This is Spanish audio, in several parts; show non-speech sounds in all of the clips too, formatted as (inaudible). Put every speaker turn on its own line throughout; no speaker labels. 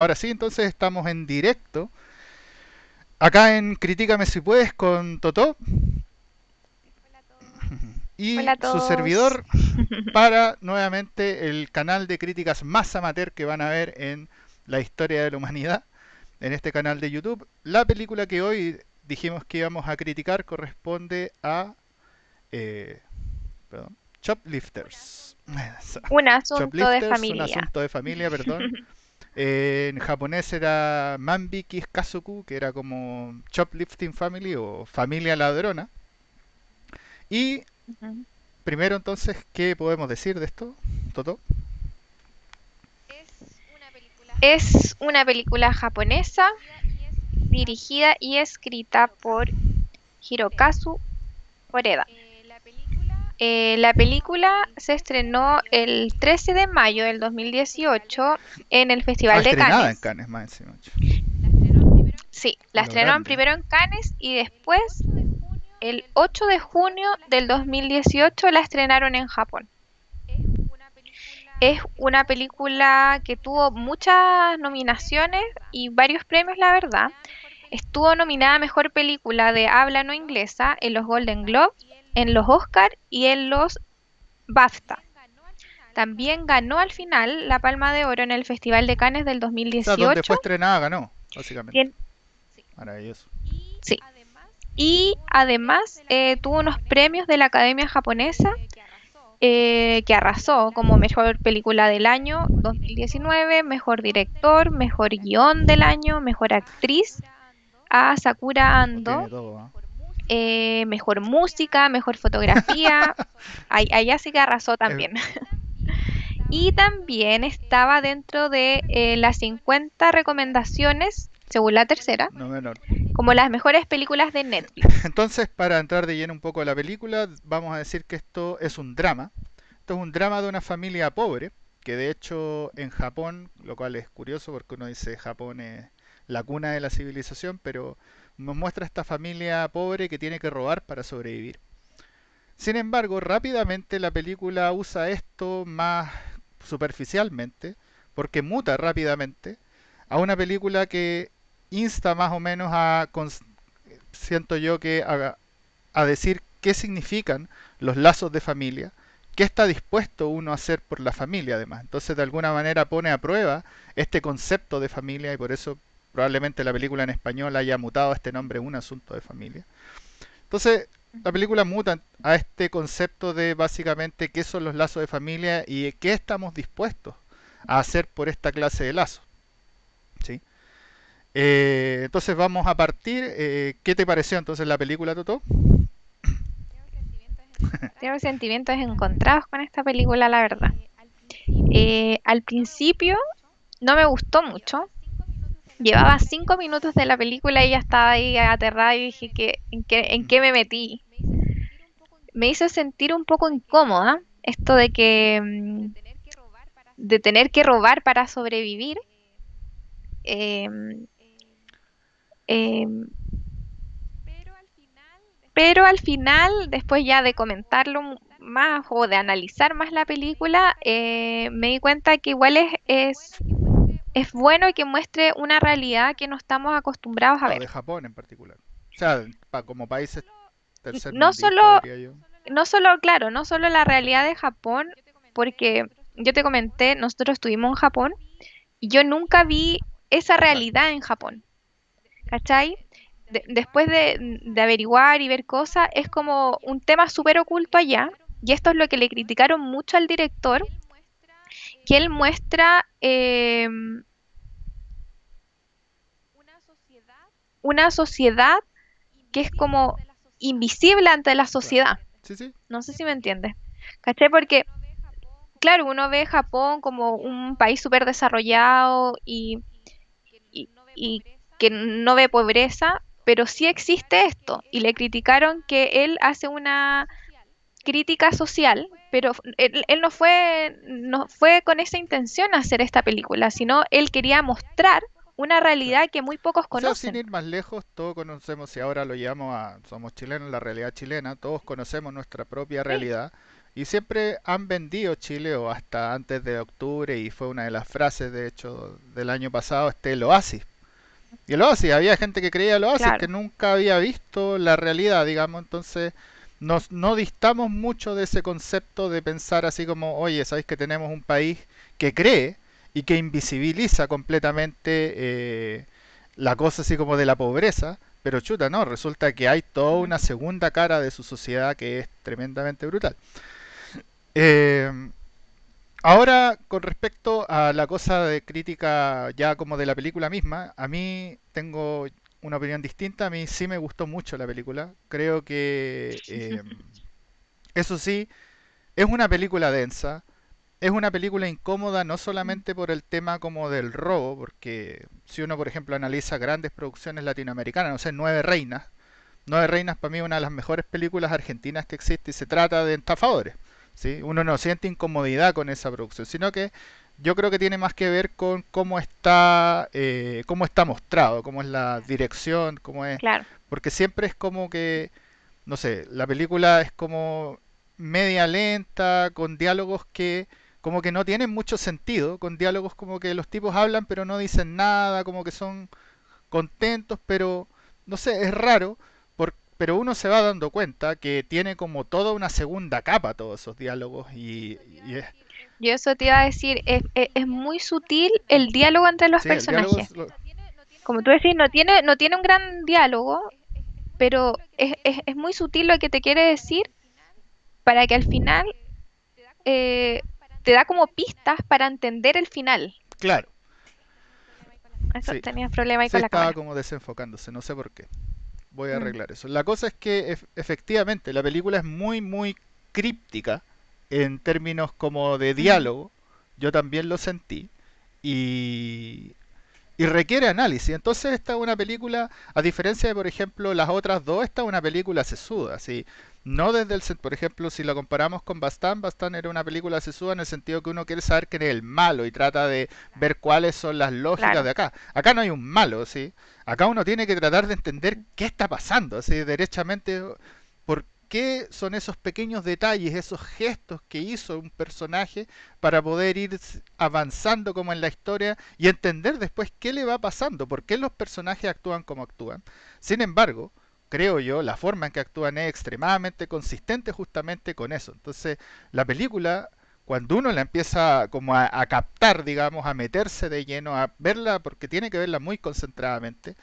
Ahora sí, entonces estamos en directo. Acá en Critícame si puedes con Totó. Y su servidor para nuevamente el canal de críticas más amateur que van a ver en la historia de la humanidad, en este canal de YouTube. La película que hoy dijimos que íbamos a criticar corresponde a eh, perdón, Choplifters.
Un asunto de familia.
Un asunto de familia, perdón. (laughs) en japonés era Manbiki Kazoku, que era como Choplifting Family o Familia Ladrona. Y primero entonces, ¿qué podemos decir de esto, Toto?
Es una película japonesa dirigida y escrita por Hirokazu Oreda. Eh, la película se estrenó el 13 de mayo del 2018 en el Festival de Cannes.
en Cannes, más
Sí, la estrenaron primero en Cannes y después, el 8 de junio del 2018, la estrenaron en Japón. Es una película que tuvo muchas nominaciones y varios premios, la verdad. Estuvo nominada a Mejor Película de Habla No Inglesa en los Golden Globes en los Oscar y en los BAFTA. También ganó al final la Palma de Oro en el Festival de Cannes del 2018. O sea, donde
fue estrenada ganó, básicamente.
Maravilloso. Sí. Y además eh, tuvo unos premios de la Academia Japonesa eh, que arrasó como mejor película del año 2019, mejor director, mejor guion del año, mejor actriz a Sakura Ando. Eh, mejor música, mejor fotografía. allá sí que arrasó también. (laughs) y también estaba dentro de eh, las 50 recomendaciones, según la tercera, como las mejores películas de Netflix. (laughs)
Entonces, para entrar de lleno un poco a la película, vamos a decir que esto es un drama. Esto es un drama de una familia pobre, que de hecho en Japón, lo cual es curioso porque uno dice Japón es la cuna de la civilización, pero nos muestra esta familia pobre que tiene que robar para sobrevivir. Sin embargo, rápidamente la película usa esto más superficialmente, porque muta rápidamente a una película que insta más o menos a, siento yo que a, a decir qué significan los lazos de familia, qué está dispuesto uno a hacer por la familia además. Entonces de alguna manera pone a prueba este concepto de familia y por eso probablemente la película en español haya mutado este nombre Un asunto de familia. Entonces, la película muta a este concepto de básicamente qué son los lazos de familia y qué estamos dispuestos a hacer por esta clase de lazos. ¿Sí? Eh, entonces vamos a partir. Eh, ¿Qué te pareció entonces la película, Toto?
Tengo sentimientos encontrados con esta película, la verdad. Eh, al principio no me gustó mucho, Llevaba cinco minutos de la película y ya estaba ahí aterrada y dije, que, ¿en, qué, ¿en qué me metí? Me hizo sentir un poco incómoda esto de que mm, de tener que robar para sobrevivir. Em, em, pero al final, después ya de comentarlo más o de analizar más la película, eh, me di cuenta que igual es, es es bueno que muestre una realidad que no estamos acostumbrados a ver.
De Japón en particular. O sea, como países
tercer no solo, no solo, claro, no solo la realidad de Japón, porque yo te comenté, nosotros estuvimos en Japón y yo nunca vi esa realidad en Japón. ¿Cachai? después de, averiguar y ver cosas, es como un tema súper oculto allá, y esto es lo que le criticaron mucho al director, que él muestra eh, una sociedad que es como invisible ante la sociedad. No sé si me entiendes. ¿Caché? Porque, claro, uno ve Japón como un país súper desarrollado y, y, que no ve pobreza, pero sí existe esto. Y le criticaron que él hace una crítica social, pero él, él, no fue no fue con esa intención hacer esta película, sino él quería mostrar una realidad que muy pocos conocen.
sin ir más lejos, todos conocemos, si ahora lo llamamos a, somos chilenos, la realidad chilena, todos conocemos nuestra propia realidad Y siempre han vendido Chile, o hasta antes de octubre, y fue una de las frases, de hecho, del año pasado, este el oasis. Y el oasis, había gente que creía el oasis, que nunca había visto la realidad, digamos, entonces nos, no distamos mucho de ese concepto de pensar así como, oye, sabéis que tenemos un país que cree y que invisibiliza completamente eh, la cosa así como de la pobreza, pero chuta, no, resulta que hay toda una segunda cara de su sociedad que es tremendamente brutal. Eh, ahora, con respecto a la cosa de crítica ya como de la película misma, a mí tengo una opinión distinta. A mí sí me gustó mucho la película. Creo que, (laughs) eh, eso sí, es una película densa. Es una película incómoda no solamente por el tema como del robo, porque si uno, por ejemplo, analiza grandes producciones latinoamericanas, no sé, Nueve Reinas, Nueve Reinas para mí es una de las mejores películas argentinas que existe y se trata de estafadores. ¿sí? Uno no siente incomodidad con esa producción, sino que yo creo que tiene más que ver con cómo está eh, cómo está mostrado, cómo es la dirección, cómo es...
Claro.
Porque siempre es como que, no sé, la película es como media lenta, con diálogos que como que no tienen mucho sentido, con diálogos como que los tipos hablan pero no dicen nada, como que son contentos, pero no sé, es raro, pero uno se va dando cuenta que tiene como toda una segunda capa todos esos diálogos y, es...
Yo eso te iba a decir, es, es, muy sutil el diálogo entre los personajes. Como tú decís, no tiene, no tiene un gran diálogo, pero es, es, es muy sutil lo que te quiere decir para que al final eh, te da como pistas para entender el final.
Claro.
Eso tenía problema ahí con la
estaba como desenfocándose, no sé por qué. Voy a mm. arreglar eso. La cosa es que efectivamente la película es muy, muy críptica en términos como de diálogo. Yo también lo sentí. Y, y requiere análisis. Entonces esta es una película, a diferencia de por ejemplo las otras dos, esta es una película sesuda. ¿sí? No desde el, por ejemplo, si la comparamos con Bastán, Bastán era una película sesuda en el sentido que uno quiere saber quién es el malo y trata de ver cuáles son las lógicas de acá. Acá no hay un malo, ¿sí? Acá uno tiene que tratar de entender qué está pasando, ¿sí? Derechamente, por qué son esos pequeños detalles, esos gestos que hizo un personaje para poder ir avanzando como en la historia y entender después qué le va pasando, por qué los personajes actúan como actúan. Sin embargo, creo yo, la forma en que actúan es extremadamente consistente justamente con eso. Entonces, la película, cuando uno la empieza como a, captar, digamos, a meterse de lleno, a verla, porque tiene que verla muy concentradamente,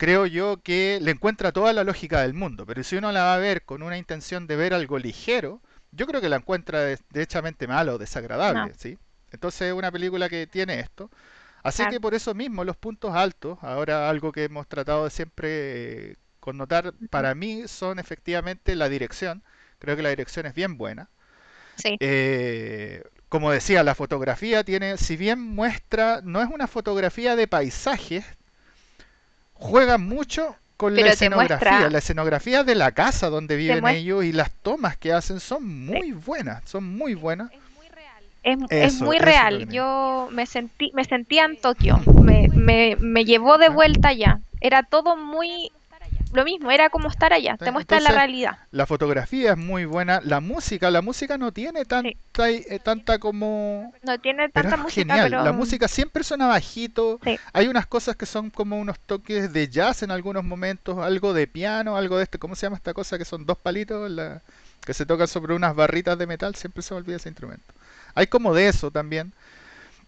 creo yo que le encuentra toda la lógica del mundo. Pero si uno la va a ver con una intención de ver algo ligero, yo creo que la encuentra derechamente malo o desagradable, ¿sí? Entonces es una película que tiene esto. Así que por eso mismo los puntos altos, ahora algo que hemos tratado de siempre connotar, para mí son efectivamente la dirección. Creo que la dirección es bien buena.
Sí.
Eh, como decía, la fotografía tiene, si bien muestra, no es una fotografía de paisajes, juega mucho con la escenografía. La escenografía de la casa donde viven ellos y las tomas que hacen son muy buenas, son muy buenas.
Es, es, muy real. Yo me sentí, me sentía en Tokio. Me, me, me llevó de vuelta allá. Era todo muy lo mismo, era como estar allá, te muestra la realidad.
La fotografía es muy buena, la música, la música no tiene tanta, eh, tanta como...
No tiene tanta música,
genial. La música siempre suena bajito, hay unas cosas que son como unos toques de jazz en algunos momentos, algo de piano, algo de este, ¿cómo se llama esta cosa? Que son dos palitos la... que se tocan sobre unas barritas de metal, siempre se me olvida ese instrumento. Hay como de eso también,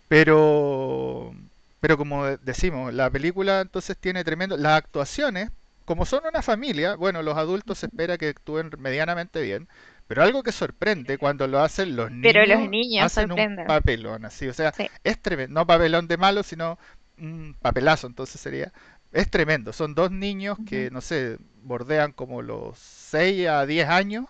pero... Pero como decimos, la película entonces tiene tremendo... Las actuaciones como son una familia, bueno, los adultos se espera que actúen medianamente bien, pero algo que sorprende cuando lo hacen los niños,
pero los niños
hacen un papelón así, o sea, es tremendo, no papelón de malo, sino un papelazo, entonces sería, es tremendo, son dos niños que, no sé, bordean como los 6 a 10 años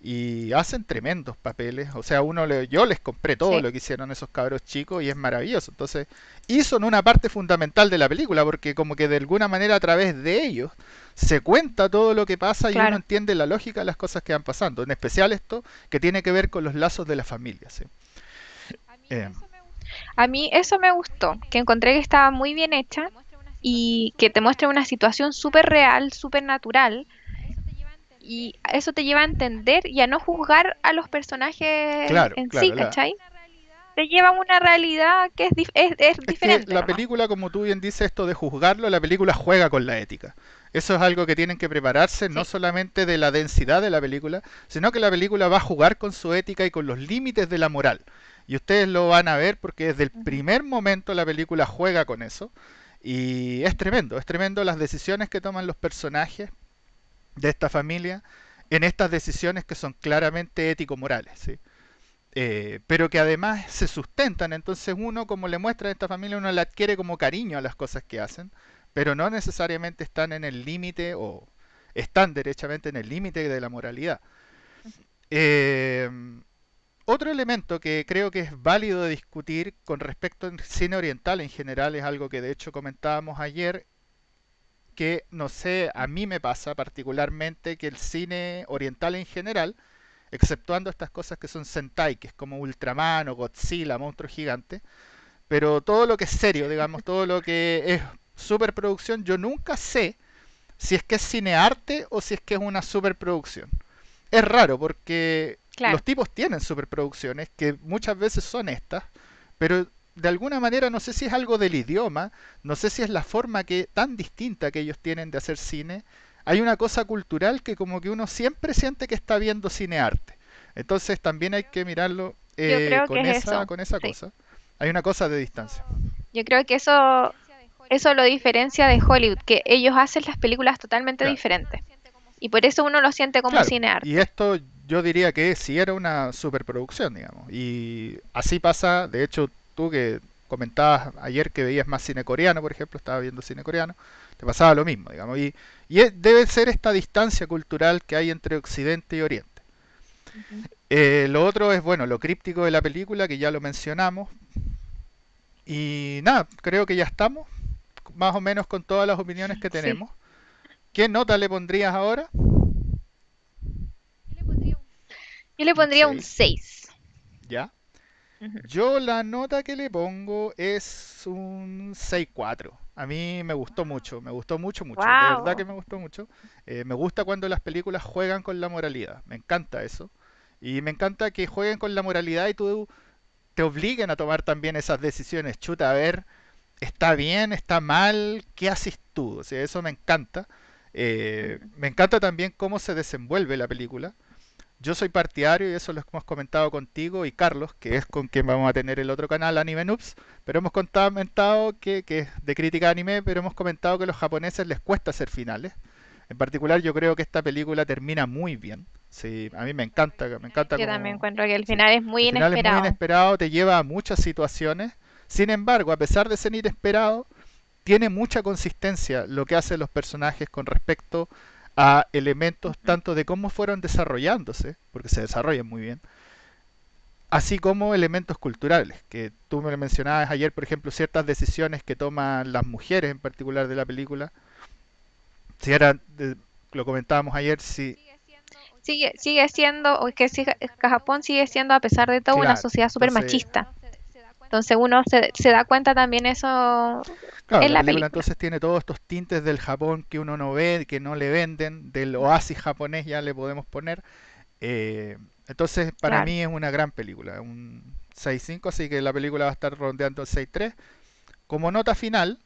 y hacen tremendos papeles. O sea, uno le, yo les compré todo lo que hicieron esos cabros chicos y es maravilloso. Entonces, y son una parte fundamental de la película porque como que de alguna manera a través de ellos se cuenta todo lo que pasa y uno entiende la lógica de las cosas que van pasando. En especial esto que tiene que ver con los lazos de la familia.
Eh. A mí eso me gustó, que encontré que estaba muy bien hecha y que te muestra una situación súper real, súper natural y eso te lleva a entender y a no juzgar a los personajes en sí, ¿cachai? Te lleva a una realidad que es, es, diferente.
la película, como tú bien dices, esto de juzgarlo, la película juega con la ética. Eso es algo que tienen que prepararse, no solamente de la densidad de la película, sino que la película va a jugar con su ética y con los límites de la moral. Y ustedes lo van a ver porque desde el primer momento la película juega con eso. Y es tremendo, es tremendo las decisiones que toman los personajes de esta familia en estas decisiones que son claramente ético-morales, ¿sí? Eh, pero que además se sustentan, entonces uno como le muestra a esta familia, uno le adquiere como cariño a las cosas que hacen, pero no necesariamente están en el límite o están derechamente en el límite de la moralidad. Eh, otro elemento que creo que es válido de discutir con respecto al cine oriental en general es algo que de hecho comentábamos ayer, que no sé, a mí me pasa particularmente que el cine oriental en general, exceptuando estas cosas que son Sentai, que es como Ultraman o Godzilla, monstruo gigante, pero todo lo que es serio, digamos, todo lo que es superproducción, yo nunca sé si es que es cinearte o si es que es una superproducción. Es raro porque los tipos tienen superproducciones que muchas veces son estas, pero de alguna manera no sé si es algo del idioma, no sé si es la forma que tan distinta que ellos tienen de hacer cine. Hay una cosa cultural que como que uno siempre siente que está viendo cinearte. Entonces también hay que mirarlo eh, con, esa, con esa cosa. Hay una cosa de distancia.
Yo creo que eso eso lo diferencia de Hollywood, que ellos hacen las películas totalmente diferentes. Y por eso uno lo siente como cinearte.
Y esto yo diría que sí era una superproducción, digamos. Y así pasa, de hecho, tú que comentabas ayer que veías más cine coreano, por ejemplo, estaba viendo cine coreano, te pasaba lo mismo, digamos. Y, y debe ser esta distancia cultural que hay entre Occidente y Oriente. Eh, lo otro es, bueno, lo críptico de la película, que ya lo mencionamos. Y nada, creo que ya estamos más o menos con todas las opiniones que tenemos. ¿Qué nota le pondrías ahora?
Yo le pondría un 6.
¿Ya? Yo la nota que le pongo es un 6-4. A mí me gustó mucho, me gustó mucho, mucho. De verdad que me gustó mucho. Eh, me gusta cuando las películas juegan con la moralidad. Me encanta eso. Y me encanta que jueguen con la moralidad y tú te obliguen a tomar también esas decisiones. Chuta, a ver, está bien, está mal, ¿qué haces tú? O sea, eso me encanta. Eh, me encanta también cómo se desenvuelve la película. Yo soy partidario, y eso lo hemos comentado contigo y Carlos, que es con quien vamos a tener el otro canal, Anime Noobs, pero hemos comentado que, que es de crítica de anime, pero hemos comentado que a los japoneses les cuesta hacer finales. En particular, yo creo que esta película termina muy bien. Sí, a mí me encanta, me encanta.
Yo también encuentro que el final es muy el final inesperado. Es muy
inesperado, te lleva a muchas situaciones sin embargo, a pesar de ser inesperado, tiene mucha consistencia lo que hacen los personajes con respecto a elementos tanto de cómo fueron desarrollándose, porque se desarrollan muy bien, así como elementos culturales, que tú me lo mencionabas ayer, por ejemplo, ciertas decisiones que toman las mujeres en particular de la película. Si era, lo comentábamos ayer, si...
Sigue, sigue siendo, que, Japón sigue siendo, a pesar de todo, una sociedad súper machista. Entonces uno se, se da cuenta también eso en la, película,
Entonces tiene todos estos tintes del Japón que uno no ve, que no le venden, del oasis japonés ya le podemos poner. Eh, entonces para mí es una gran película, un 6.5, así que la película va a estar rondeando el 6.3. Como nota final,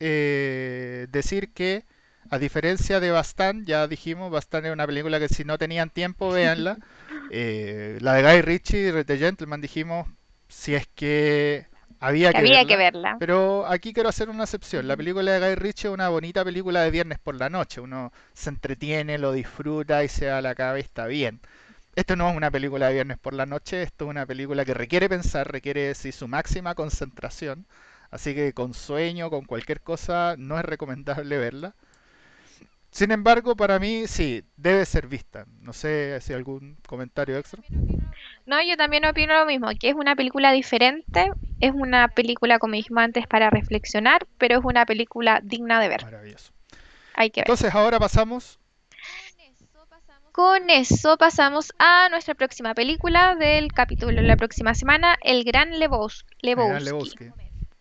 eh, decir que a diferencia de Bastan, ya dijimos, Bastan es una película que si no tenían tiempo, véanla. (laughs) Eh, la de Guy Ritchie, The Gentleman, dijimos, si es que había, que, verla, Pero aquí quiero hacer una excepción. La película de Guy Ritchie es una bonita película de viernes por la noche. Uno se entretiene, lo disfruta y se da la cabeza, está bien. Esto no es una película de viernes por la noche, esto es una película que requiere pensar, requiere su máxima concentración. Así que con sueño, con cualquier cosa, no es recomendable verla. Sin embargo, para mí sí, debe ser vista. No sé si hay algún comentario extra.
No, yo también opino lo mismo, que es una película diferente, es una película, como dijimos antes, para reflexionar, pero es una película digna de ver. Maravilloso.
Hay que ver. Entonces, ahora pasamos.
Con eso pasamos a nuestra próxima película del capítulo de la próxima semana, El Gran Lebowski.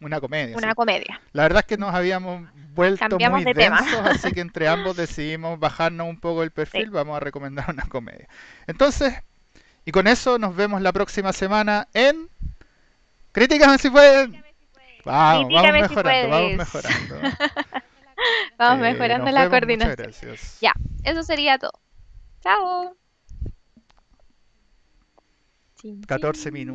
Una comedia.
Una comedia.
La verdad es que nos habíamos vuelto muy densos, (laughs) así que entre ambos decidimos bajarnos un poco el perfil. Vamos a recomendar una comedia. Entonces, y con eso nos vemos la próxima semana en Críticas si pueden. Vamos, vamos mejorando, vamos mejorando. (laughs)
vamos mejorando la coordinación. Ya, eso sería todo. Chao.
14 minutos.